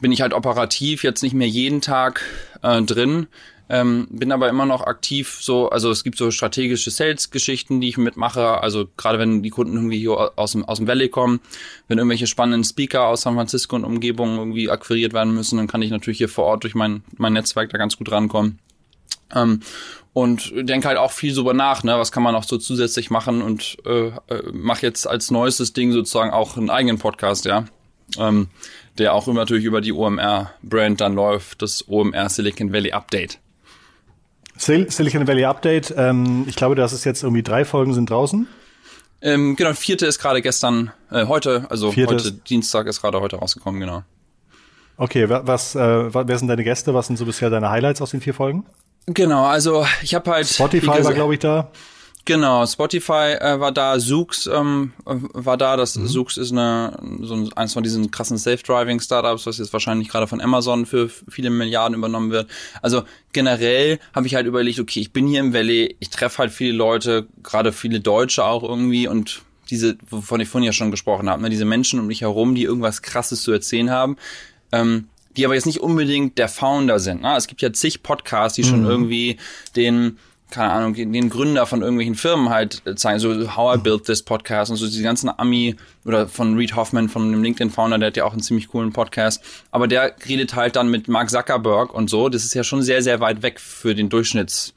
bin ich halt operativ jetzt nicht mehr jeden Tag äh, drin, ähm, bin aber immer noch aktiv so, also es gibt so strategische Sales-Geschichten, die ich mitmache, also gerade wenn die Kunden irgendwie hier aus dem, aus dem Valley kommen, wenn irgendwelche spannenden Speaker aus San Francisco und Umgebung irgendwie akquiriert werden müssen, dann kann ich natürlich hier vor Ort durch mein, mein Netzwerk da ganz gut rankommen. Ähm, und denke halt auch viel drüber nach, ne, was kann man auch so zusätzlich machen und äh, äh, mach jetzt als neuestes Ding sozusagen auch einen eigenen Podcast, ja, ähm, der auch natürlich über die OMR-Brand dann läuft, das OMR Silicon Valley Update. Sil Silicon Valley Update, ähm, ich glaube, das ist jetzt irgendwie drei Folgen sind draußen. Ähm, genau, vierte ist gerade gestern, äh, heute, also vierte heute Dienstag ist gerade heute rausgekommen, genau. Okay, was, äh, wer sind deine Gäste? Was sind so bisher deine Highlights aus den vier Folgen? Genau, also ich habe halt. Spotify war, glaube ich, da. Genau, Spotify äh, war da, Zoox ähm, war da. Das mhm. Zoox ist eine, so ein, eins von diesen krassen Safe-Driving-Startups, was jetzt wahrscheinlich gerade von Amazon für viele Milliarden übernommen wird. Also generell habe ich halt überlegt, okay, ich bin hier im Valley, ich treffe halt viele Leute, gerade viele Deutsche auch irgendwie und diese, wovon ich vorhin ja schon gesprochen habe, ne, diese Menschen um mich herum, die irgendwas Krasses zu erzählen haben. Ähm, die aber jetzt nicht unbedingt der Founder sind. Ne? Es gibt ja zig Podcasts, die schon mhm. irgendwie den keine Ahnung, den Gründer von irgendwelchen Firmen halt zeigen, so How I Built This Podcast und so diese ganzen Ami oder von Reed Hoffman, von dem LinkedIn-Founder, der hat ja auch einen ziemlich coolen Podcast, aber der redet halt dann mit Mark Zuckerberg und so, das ist ja schon sehr, sehr weit weg für den Durchschnitts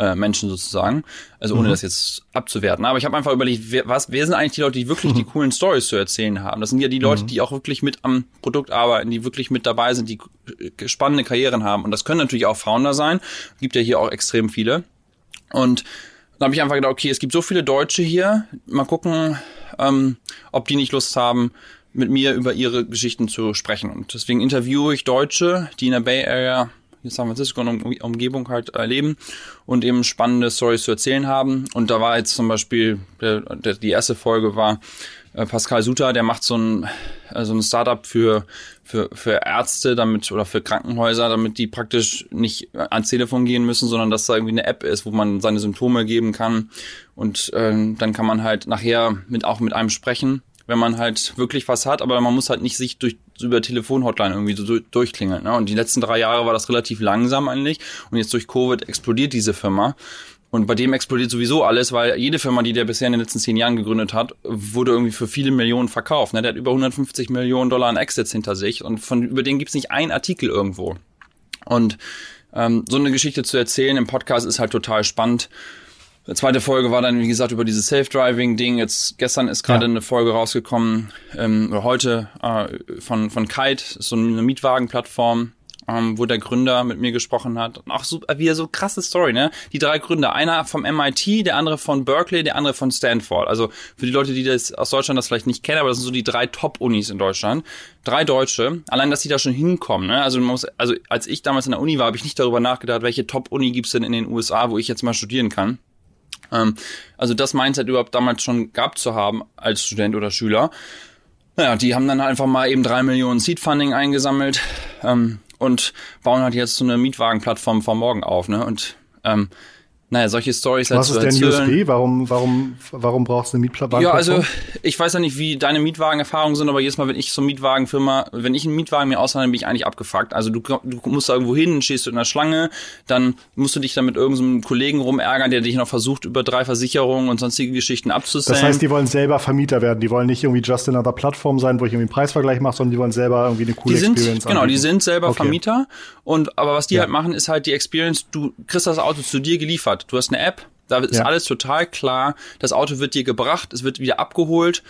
äh, Menschen sozusagen. Also ohne mhm. das jetzt abzuwerten. Aber ich habe einfach überlegt, wer, was, wer sind eigentlich die Leute, die wirklich die coolen Stories zu erzählen haben? Das sind ja die Leute, mhm. die auch wirklich mit am Produkt arbeiten, die wirklich mit dabei sind, die spannende Karrieren haben. Und das können natürlich auch Founder sein. Gibt ja hier auch extrem viele. Und dann habe ich einfach gedacht, okay, es gibt so viele Deutsche hier. Mal gucken, ähm, ob die nicht Lust haben, mit mir über ihre Geschichten zu sprechen. Und deswegen interviewe ich Deutsche, die in der Bay Area in San Francisco und um, Umgebung halt erleben und eben spannende Stories zu erzählen haben. Und da war jetzt zum Beispiel, der, der, die erste Folge war äh, Pascal Suter, der macht so ein, äh, so ein Startup für, für, für Ärzte damit oder für Krankenhäuser, damit die praktisch nicht ans Telefon gehen müssen, sondern dass da irgendwie eine App ist, wo man seine Symptome geben kann. Und äh, dann kann man halt nachher mit auch mit einem sprechen wenn man halt wirklich was hat, aber man muss halt nicht sich durch über Telefonhotline irgendwie so durchklingeln. Ne? Und die letzten drei Jahre war das relativ langsam eigentlich. Und jetzt durch Covid explodiert diese Firma. Und bei dem explodiert sowieso alles, weil jede Firma, die der bisher in den letzten zehn Jahren gegründet hat, wurde irgendwie für viele Millionen verkauft. Ne? Der hat über 150 Millionen Dollar an Exits hinter sich und von über den gibt's nicht einen Artikel irgendwo. Und ähm, so eine Geschichte zu erzählen im Podcast ist halt total spannend. Die zweite Folge war dann, wie gesagt, über dieses Self-Driving-Ding. Jetzt gestern ist gerade ja. eine Folge rausgekommen, ähm, heute äh, von, von Kite, so eine Mietwagenplattform, ähm, wo der Gründer mit mir gesprochen hat. Und auch so, wieder so krasse Story, ne? Die drei Gründer, einer vom MIT, der andere von Berkeley, der andere von Stanford. Also für die Leute, die das aus Deutschland das vielleicht nicht kennen, aber das sind so die drei Top-Unis in Deutschland. Drei Deutsche, allein, dass die da schon hinkommen, ne? Also, man muss, also als ich damals in der Uni war, habe ich nicht darüber nachgedacht, welche Top-Uni gibt's denn in den USA, wo ich jetzt mal studieren kann. Ähm, also das Mindset überhaupt damals schon gehabt zu haben als Student oder Schüler. Naja, die haben dann einfach mal eben drei Millionen Seed Funding eingesammelt ähm, und bauen halt jetzt so eine Mietwagenplattform vor morgen auf. Ne? Und ähm, naja, solche Stories halt Was ist denn USP? Warum, warum, warum brauchst du eine Mietwagen? Ja, also ich weiß ja nicht, wie deine Mietwagenerfahrungen sind, aber jedes Mal, wenn ich so eine Mietwagenfirma, wenn ich einen Mietwagen mir ausleihe, bin ich eigentlich abgefuckt. Also du, du musst da irgendwo hin, stehst du in der Schlange, dann musst du dich dann mit irgendeinem Kollegen rumärgern, der dich noch versucht, über drei Versicherungen und sonstige Geschichten abzusellen. Das heißt, die wollen selber Vermieter werden. Die wollen nicht irgendwie just another Plattform sein, wo ich irgendwie einen Preisvergleich mache, sondern die wollen selber irgendwie eine coole die sind, Experience Genau, anbieten. die sind selber okay. Vermieter. Und aber was die ja. halt machen, ist halt die Experience, du kriegst das Auto zu dir geliefert. Du hast eine App, da ist ja. alles total klar. Das Auto wird dir gebracht, es wird wieder abgeholt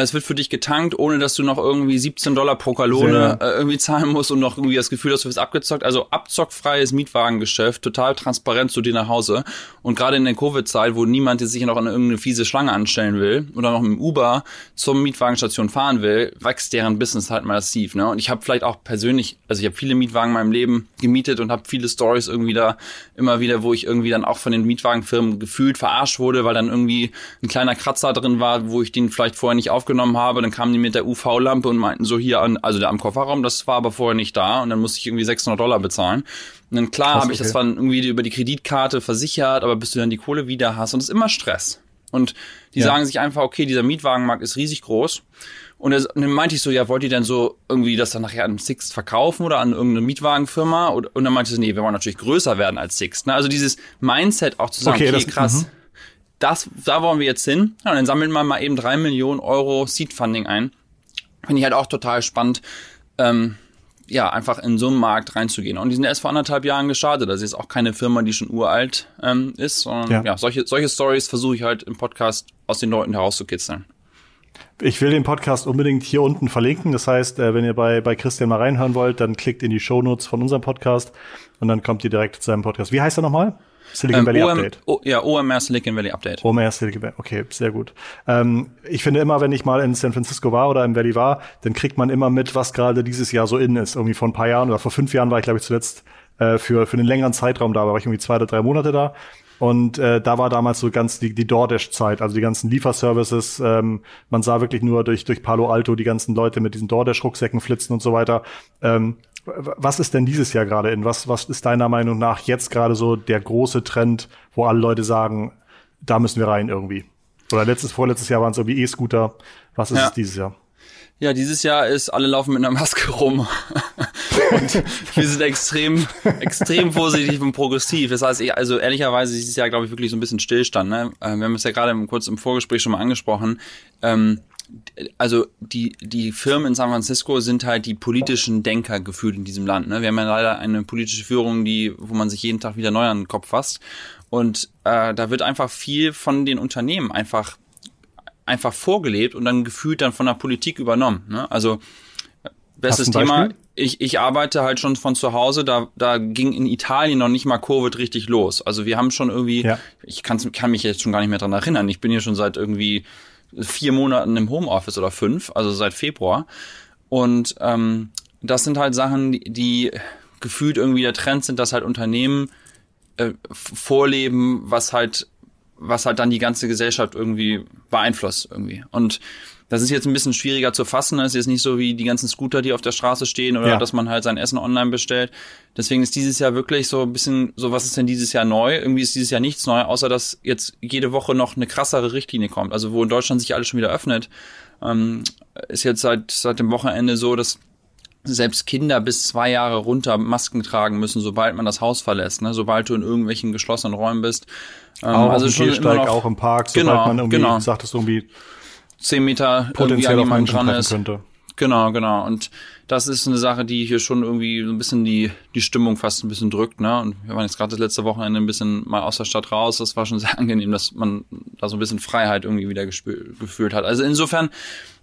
es wird für dich getankt, ohne dass du noch irgendwie 17 Dollar pro Kalone äh, irgendwie zahlen musst und noch irgendwie das Gefühl hast, du wirst abgezockt. Also abzockfreies Mietwagengeschäft, total transparent zu dir nach Hause. Und gerade in der Covid-Zeit, wo niemand sich noch an irgendeine fiese Schlange anstellen will oder noch mit dem Uber zur Mietwagenstation fahren will, wächst deren Business halt massiv. Ne? Und ich habe vielleicht auch persönlich, also ich habe viele Mietwagen in meinem Leben gemietet und habe viele Stories irgendwie da immer wieder, wo ich irgendwie dann auch von den Mietwagenfirmen gefühlt verarscht wurde, weil dann irgendwie ein kleiner Kratzer drin war, wo ich den vielleicht vorher nicht auf aufgenommen habe, dann kamen die mit der UV-Lampe und meinten so hier an, also da am Kofferraum, das war aber vorher nicht da und dann musste ich irgendwie 600 Dollar bezahlen. Und dann klar habe ich okay. das dann irgendwie über die Kreditkarte versichert, aber bis du dann die Kohle wieder hast und es ist immer Stress. Und die ja. sagen sich einfach, okay, dieser Mietwagenmarkt ist riesig groß. Und dann meinte ich so, ja, wollt ihr denn so irgendwie das dann nachher an Sixt verkaufen oder an irgendeine Mietwagenfirma? Und dann meinte ich so, nee, wir wollen natürlich größer werden als Sixt. Ne? Also dieses Mindset auch zu sagen, okay, okay das, krass, -hmm das, da wollen wir jetzt hin. Ja, und dann sammeln wir mal eben drei Millionen Euro Seed Funding ein. Finde ich halt auch total spannend. Ähm, ja, einfach in so einen Markt reinzugehen. Und die sind erst vor anderthalb Jahren gestartet. Das ist auch keine Firma, die schon uralt ähm, ist, sondern ja, ja solche, solche Stories versuche ich halt im Podcast aus den Leuten herauszukitzeln. Ich will den Podcast unbedingt hier unten verlinken. Das heißt, äh, wenn ihr bei, bei Christian mal reinhören wollt, dann klickt in die Shownotes von unserem Podcast und dann kommt ihr direkt zu seinem Podcast. Wie heißt er nochmal? Silicon ähm, Valley OM, Update. O, ja, OMR Silicon Valley Update. OMR Silicon Valley, okay, sehr gut. Ähm, ich finde immer, wenn ich mal in San Francisco war oder im Valley war, dann kriegt man immer mit, was gerade dieses Jahr so in ist. Irgendwie vor ein paar Jahren oder vor fünf Jahren war ich, glaube ich, zuletzt äh, für, für einen längeren Zeitraum da, war ich irgendwie zwei oder drei Monate da. Und äh, da war damals so ganz die, die DoorDash-Zeit, also die ganzen Lieferservices. Ähm, man sah wirklich nur durch, durch Palo Alto die ganzen Leute mit diesen DoorDash-Rucksäcken flitzen und so weiter. Ähm, was ist denn dieses Jahr gerade in? Was, was ist deiner Meinung nach jetzt gerade so der große Trend, wo alle Leute sagen, da müssen wir rein irgendwie? Oder letztes, vorletztes Jahr waren es irgendwie E-Scooter. Was ist ja. es dieses Jahr? Ja, dieses Jahr ist, alle laufen mit einer Maske rum. Und wir sind extrem, extrem positiv und progressiv. Das heißt, also ehrlicherweise ist dieses Jahr, glaube ich, wirklich so ein bisschen Stillstand. Ne? Äh, wir haben es ja gerade kurz im Vorgespräch schon mal angesprochen. Ähm, also die, die Firmen in San Francisco sind halt die politischen Denker gefühlt in diesem Land. Ne? Wir haben ja leider eine politische Führung, die, wo man sich jeden Tag wieder neu an den Kopf fasst. Und äh, da wird einfach viel von den Unternehmen einfach einfach vorgelebt und dann gefühlt dann von der Politik übernommen. Ne? Also bestes Thema. Ich, ich arbeite halt schon von zu Hause, da, da ging in Italien noch nicht mal Covid richtig los. Also wir haben schon irgendwie, ja. ich kann, kann mich jetzt schon gar nicht mehr dran erinnern. Ich bin hier schon seit irgendwie vier Monaten im Homeoffice oder fünf, also seit Februar. Und ähm, das sind halt Sachen, die, die gefühlt irgendwie der Trend sind, dass halt Unternehmen äh, vorleben, was halt, was halt dann die ganze Gesellschaft irgendwie beeinflusst irgendwie. Und das ist jetzt ein bisschen schwieriger zu fassen. Das ist jetzt nicht so wie die ganzen Scooter, die auf der Straße stehen oder ja. dass man halt sein Essen online bestellt. Deswegen ist dieses Jahr wirklich so ein bisschen so, was ist denn dieses Jahr neu? Irgendwie ist dieses Jahr nichts neu, außer dass jetzt jede Woche noch eine krassere Richtlinie kommt. Also wo in Deutschland sich alles schon wieder öffnet, ähm, ist jetzt seit, seit dem Wochenende so, dass selbst Kinder bis zwei Jahre runter Masken tragen müssen, sobald man das Haus verlässt, ne? sobald du in irgendwelchen geschlossenen Räumen bist. Ähm, auch also schon Gehsteig, noch, auch im Park, sobald genau, man irgendwie, genau. sagt es irgendwie, zehn Meter potenziell irgendwie an jemand dran ist. Könnte. Genau, genau. Und das ist eine Sache, die hier schon irgendwie so ein bisschen die, die Stimmung fast ein bisschen drückt, ne? Und wir waren jetzt gerade das letzte Wochenende ein bisschen mal aus der Stadt raus. Das war schon sehr angenehm, dass man da so ein bisschen Freiheit irgendwie wieder gefühlt hat. Also insofern,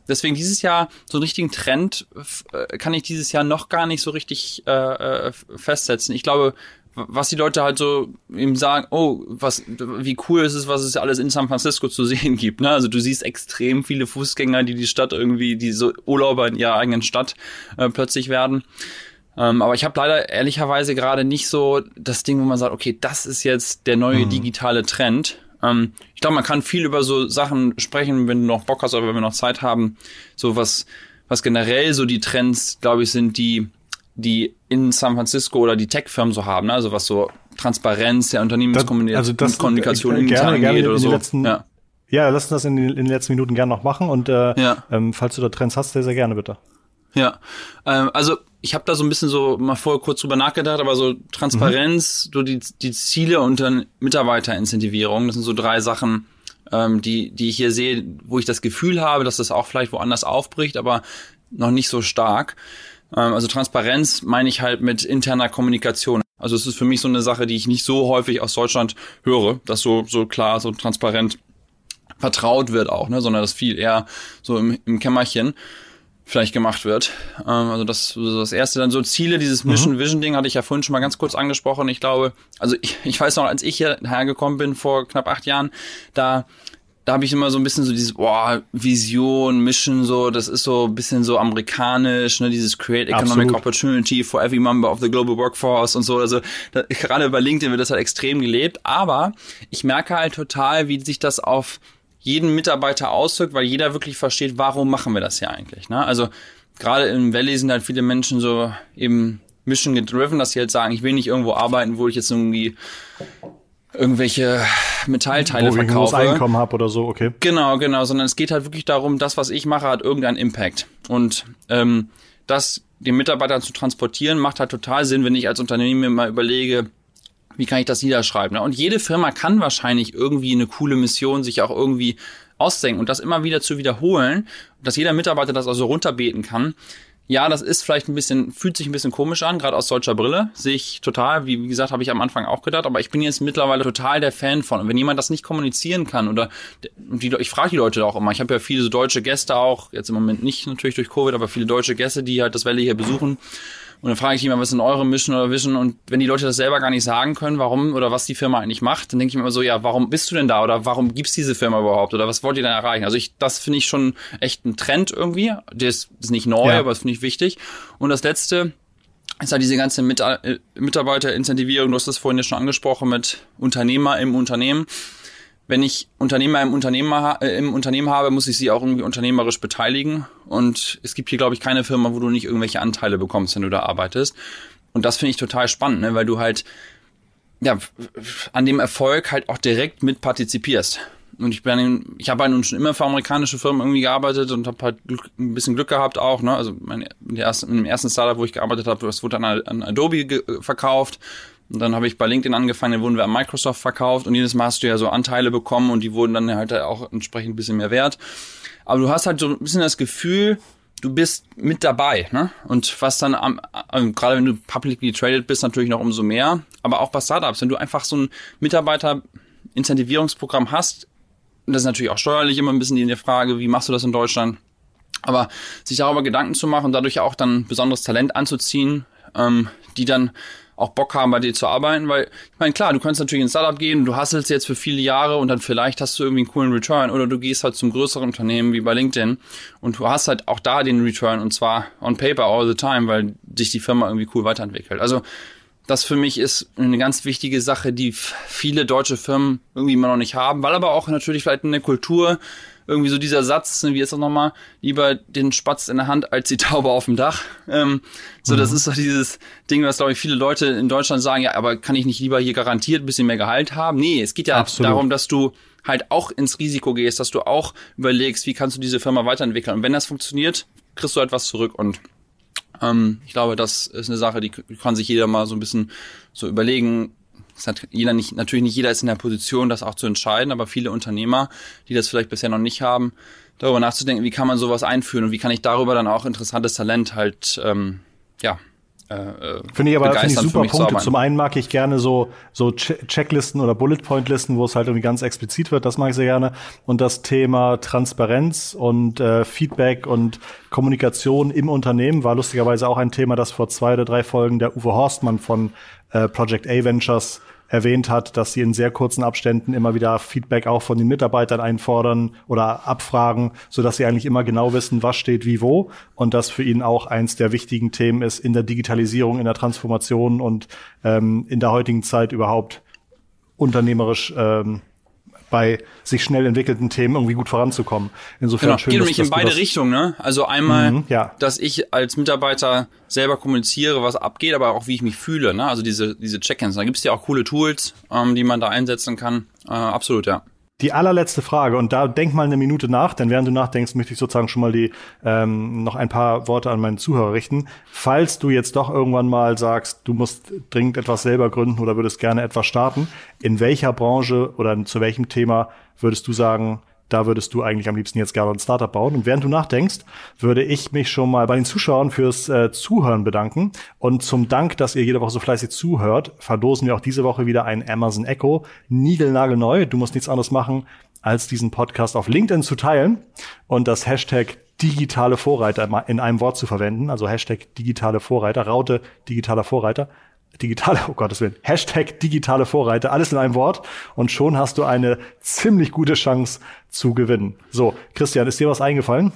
deswegen dieses Jahr so einen richtigen Trend äh, kann ich dieses Jahr noch gar nicht so richtig äh, äh festsetzen. Ich glaube, was die Leute halt so eben sagen, oh, was, wie cool ist es, was es alles in San Francisco zu sehen gibt. Ne? Also du siehst extrem viele Fußgänger, die die Stadt irgendwie, die so Urlauber in ihrer eigenen Stadt äh, plötzlich werden. Ähm, aber ich habe leider ehrlicherweise gerade nicht so das Ding, wo man sagt, okay, das ist jetzt der neue mhm. digitale Trend. Ähm, ich glaube, man kann viel über so Sachen sprechen, wenn du noch Bock hast oder wenn wir noch Zeit haben. So was, was generell so die Trends, glaube ich, sind, die die in San Francisco oder die Tech-Firmen so haben, ne? also was so Transparenz der Unternehmenskommunikation also äh, gerne, gerne oder so. Letzten, ja. ja, lass uns das in den, in den, letzten Minuten gerne noch machen und äh, ja. ähm, falls du da Trends hast, sehr, sehr gerne bitte. Ja, ähm, also ich habe da so ein bisschen so mal vorher kurz drüber nachgedacht, aber so Transparenz, mhm. so die, die Ziele und dann Mitarbeiterincentivierung, das sind so drei Sachen, ähm, die, die ich hier sehe, wo ich das Gefühl habe, dass das auch vielleicht woanders aufbricht, aber noch nicht so stark. Ähm, also Transparenz meine ich halt mit interner Kommunikation. Also es ist für mich so eine Sache, die ich nicht so häufig aus Deutschland höre, dass so, so klar, so transparent vertraut wird auch, ne, sondern dass viel eher so im, im Kämmerchen vielleicht gemacht wird. Ähm, also das, das erste dann so Ziele, dieses mhm. Mission Vision Ding hatte ich ja vorhin schon mal ganz kurz angesprochen. Ich glaube, also ich, ich weiß noch, als ich hierher gekommen bin vor knapp acht Jahren, da da habe ich immer so ein bisschen so dieses, boah, Vision, Mission, so, das ist so ein bisschen so amerikanisch, ne, dieses Create Economic Absolut. Opportunity for every member of the global workforce und so. Also da, gerade bei LinkedIn wird das halt extrem gelebt, aber ich merke halt total, wie sich das auf jeden Mitarbeiter auswirkt, weil jeder wirklich versteht, warum machen wir das hier eigentlich. Ne? Also gerade im Valley sind halt viele Menschen so eben Mission gedriven, dass sie halt sagen, ich will nicht irgendwo arbeiten, wo ich jetzt irgendwie irgendwelche Metallteile Wo verkaufe. Wo ich Einkommen habe oder so, okay. Genau, genau, sondern es geht halt wirklich darum, das, was ich mache, hat irgendeinen Impact. Und ähm, das den Mitarbeitern zu transportieren, macht halt total Sinn, wenn ich als Unternehmen mir mal überlege, wie kann ich das niederschreiben. Ne? Und jede Firma kann wahrscheinlich irgendwie eine coole Mission sich auch irgendwie ausdenken und das immer wieder zu wiederholen, dass jeder Mitarbeiter das also runterbeten kann ja, das ist vielleicht ein bisschen, fühlt sich ein bisschen komisch an, gerade aus deutscher Brille. Sehe ich total, wie, wie gesagt, habe ich am Anfang auch gedacht, aber ich bin jetzt mittlerweile total der Fan von. Und wenn jemand das nicht kommunizieren kann oder die, ich frage die Leute auch immer, ich habe ja viele so deutsche Gäste auch, jetzt im Moment nicht natürlich durch Covid, aber viele deutsche Gäste, die halt das Valley hier besuchen. Und dann frage ich immer, was sind eure Mission oder Vision? Und wenn die Leute das selber gar nicht sagen können, warum oder was die Firma eigentlich macht, dann denke ich mir immer so, ja, warum bist du denn da oder warum gibt's diese Firma überhaupt oder was wollt ihr denn erreichen? Also ich, das finde ich schon echt ein Trend irgendwie. Das ist nicht neu, ja. aber das finde ich wichtig. Und das letzte, ist halt diese ganze äh, Mitarbeiterincentivierung, du hast das vorhin ja schon angesprochen mit Unternehmer im Unternehmen wenn ich Unternehmer im Unternehmen, äh, im Unternehmen habe, muss ich sie auch irgendwie unternehmerisch beteiligen. Und es gibt hier, glaube ich, keine Firma, wo du nicht irgendwelche Anteile bekommst, wenn du da arbeitest. Und das finde ich total spannend, ne? weil du halt ja an dem Erfolg halt auch direkt mit partizipierst. Und ich bin, ich habe halt nun schon immer für amerikanische Firmen irgendwie gearbeitet und habe halt ein bisschen Glück gehabt auch. Ne? Also mein, in, der ersten, in dem ersten Startup, wo ich gearbeitet habe, das wurde dann an Adobe verkauft. Und dann habe ich bei LinkedIn angefangen, dann wurden wir an Microsoft verkauft und jedes Mal hast du ja so Anteile bekommen und die wurden dann halt auch entsprechend ein bisschen mehr wert. Aber du hast halt so ein bisschen das Gefühl, du bist mit dabei, ne? Und was dann am, am gerade wenn du publicly traded bist, natürlich noch umso mehr. Aber auch bei Startups, wenn du einfach so ein Mitarbeiter-Incentivierungsprogramm hast, und das ist natürlich auch steuerlich immer ein bisschen die Frage, wie machst du das in Deutschland? Aber sich darüber Gedanken zu machen, dadurch auch dann besonderes Talent anzuziehen, ähm, die dann auch Bock haben, bei dir zu arbeiten, weil ich meine, klar, du kannst natürlich ins Startup gehen, du hasselst jetzt für viele Jahre und dann vielleicht hast du irgendwie einen coolen Return oder du gehst halt zum größeren Unternehmen wie bei LinkedIn und du hast halt auch da den Return und zwar on paper all the time, weil dich die Firma irgendwie cool weiterentwickelt. Also das für mich ist eine ganz wichtige Sache, die viele deutsche Firmen irgendwie immer noch nicht haben, weil aber auch natürlich vielleicht eine Kultur irgendwie so dieser Satz, wie ist das nochmal, lieber den Spatz in der Hand als die Taube auf dem Dach. Ähm, so, mhm. das ist so dieses Ding, was, glaube ich, viele Leute in Deutschland sagen, ja, aber kann ich nicht lieber hier garantiert ein bisschen mehr Gehalt haben? Nee, es geht ja Absolut. darum, dass du halt auch ins Risiko gehst, dass du auch überlegst, wie kannst du diese Firma weiterentwickeln. Und wenn das funktioniert, kriegst du halt was zurück. Und ähm, ich glaube, das ist eine Sache, die kann sich jeder mal so ein bisschen so überlegen, es hat jeder nicht, natürlich nicht jeder ist in der Position, das auch zu entscheiden, aber viele Unternehmer, die das vielleicht bisher noch nicht haben, darüber nachzudenken, wie kann man sowas einführen und wie kann ich darüber dann auch interessantes Talent halt, ähm, ja, äh, finde ich aber finde ich super Punkte. Zum einen mag ich gerne so so Checklisten oder Bullet Point Listen, wo es halt irgendwie ganz explizit wird. Das mag ich sehr gerne. Und das Thema Transparenz und äh, Feedback und Kommunikation im Unternehmen war lustigerweise auch ein Thema, das vor zwei oder drei Folgen der Uwe Horstmann von äh, Project A Ventures erwähnt hat, dass sie in sehr kurzen Abständen immer wieder Feedback auch von den Mitarbeitern einfordern oder abfragen, so dass sie eigentlich immer genau wissen, was steht wie wo. Und das für ihn auch eins der wichtigen Themen ist in der Digitalisierung, in der Transformation und ähm, in der heutigen Zeit überhaupt unternehmerisch ähm, bei sich schnell entwickelten Themen irgendwie gut voranzukommen. Insofern genau. schön, geht nämlich in beide Richtungen, ne? Also einmal, mhm, ja. dass ich als Mitarbeiter selber kommuniziere, was abgeht, aber auch wie ich mich fühle, ne? Also diese diese Check-ins. Da gibt's ja auch coole Tools, ähm, die man da einsetzen kann. Äh, absolut, ja. Die allerletzte Frage, und da denk mal eine Minute nach, denn während du nachdenkst, möchte ich sozusagen schon mal die ähm, noch ein paar Worte an meinen Zuhörer richten. Falls du jetzt doch irgendwann mal sagst, du musst dringend etwas selber gründen oder würdest gerne etwas starten, in welcher Branche oder zu welchem Thema würdest du sagen, da würdest du eigentlich am liebsten jetzt gerne ein Startup bauen. Und während du nachdenkst, würde ich mich schon mal bei den Zuschauern fürs äh, Zuhören bedanken. Und zum Dank, dass ihr jede Woche so fleißig zuhört, verlosen wir auch diese Woche wieder ein Amazon Echo. Niegelnagelneu. Du musst nichts anderes machen, als diesen Podcast auf LinkedIn zu teilen und das Hashtag digitale Vorreiter in einem Wort zu verwenden. Also Hashtag digitale Vorreiter, Raute digitaler Vorreiter digitale, oh Gottes Willen, Hashtag digitale Vorreiter, alles in einem Wort und schon hast du eine ziemlich gute Chance zu gewinnen. So, Christian, ist dir was eingefallen?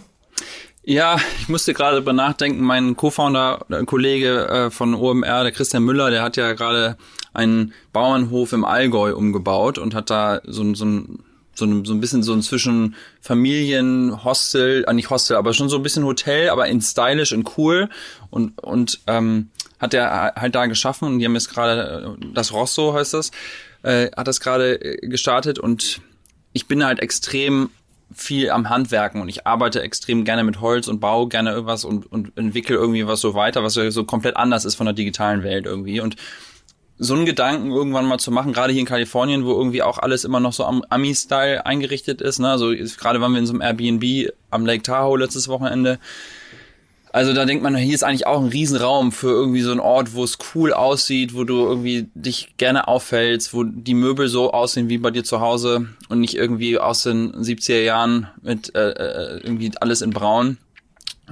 Ja, ich musste gerade darüber nachdenken, mein Co-Founder, Kollege äh, von OMR, der Christian Müller, der hat ja gerade einen Bauernhof im Allgäu umgebaut und hat da so, so ein so ein, so ein bisschen so ein zwischen Familien, Hostel, äh nicht Hostel, aber schon so ein bisschen Hotel, aber in stylish und cool und und ähm, hat er halt da geschaffen und die haben jetzt gerade, das Rosso heißt das, äh, hat das gerade äh, gestartet und ich bin halt extrem viel am Handwerken und ich arbeite extrem gerne mit Holz und baue gerne irgendwas und, und entwickle irgendwie was so weiter, was so komplett anders ist von der digitalen Welt irgendwie und so einen Gedanken irgendwann mal zu machen, gerade hier in Kalifornien, wo irgendwie auch alles immer noch so am Ami-Style eingerichtet ist, ne? Also gerade waren wir in so einem Airbnb am Lake Tahoe letztes Wochenende Also da denkt man, hier ist eigentlich auch ein Riesenraum für irgendwie so einen Ort, wo es cool aussieht, wo du irgendwie dich gerne auffällst, wo die Möbel so aussehen wie bei dir zu Hause und nicht irgendwie aus den 70er Jahren mit äh, äh, irgendwie alles in braun.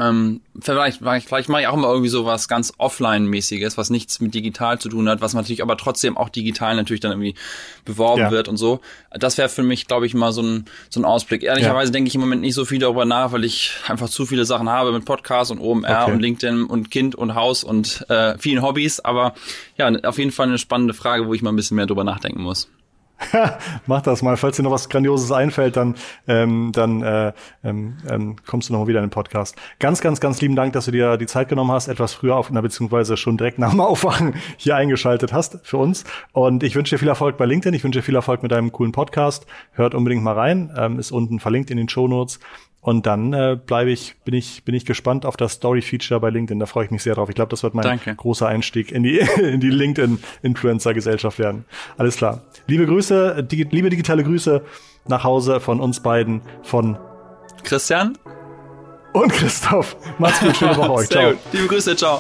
Ähm, vielleicht, vielleicht mache ich auch mal irgendwie so was ganz Offline-mäßiges, was nichts mit digital zu tun hat, was natürlich aber trotzdem auch digital natürlich dann irgendwie beworben ja. wird und so. Das wäre für mich, glaube ich, mal so ein, so ein Ausblick. Ehrlicherweise ja. denke ich im Moment nicht so viel darüber nach, weil ich einfach zu viele Sachen habe mit Podcast und OMR okay. und LinkedIn und Kind und Haus und äh, vielen Hobbys. Aber ja, auf jeden Fall eine spannende Frage, wo ich mal ein bisschen mehr drüber nachdenken muss. Mach das mal. Falls dir noch was Grandioses einfällt, dann, ähm, dann äh, ähm, ähm, kommst du noch mal wieder in den Podcast. Ganz, ganz, ganz lieben Dank, dass du dir die Zeit genommen hast, etwas früher auf, na, beziehungsweise schon direkt nach dem Aufwachen hier eingeschaltet hast für uns. Und ich wünsche dir viel Erfolg bei LinkedIn. Ich wünsche dir viel Erfolg mit deinem coolen Podcast. Hört unbedingt mal rein. Ähm, ist unten verlinkt in den Show Notes. Und dann äh, bleibe ich, bin ich, bin ich gespannt auf das Story-Feature bei LinkedIn. Da freue ich mich sehr drauf. Ich glaube, das wird mein Danke. großer Einstieg in die, in die LinkedIn-Influencer-Gesellschaft werden. Alles klar. Liebe Grüße, die, liebe digitale Grüße nach Hause von uns beiden, von Christian und Christoph. Macht's gut, schöne Woche euch. Ciao. Liebe Grüße, ciao.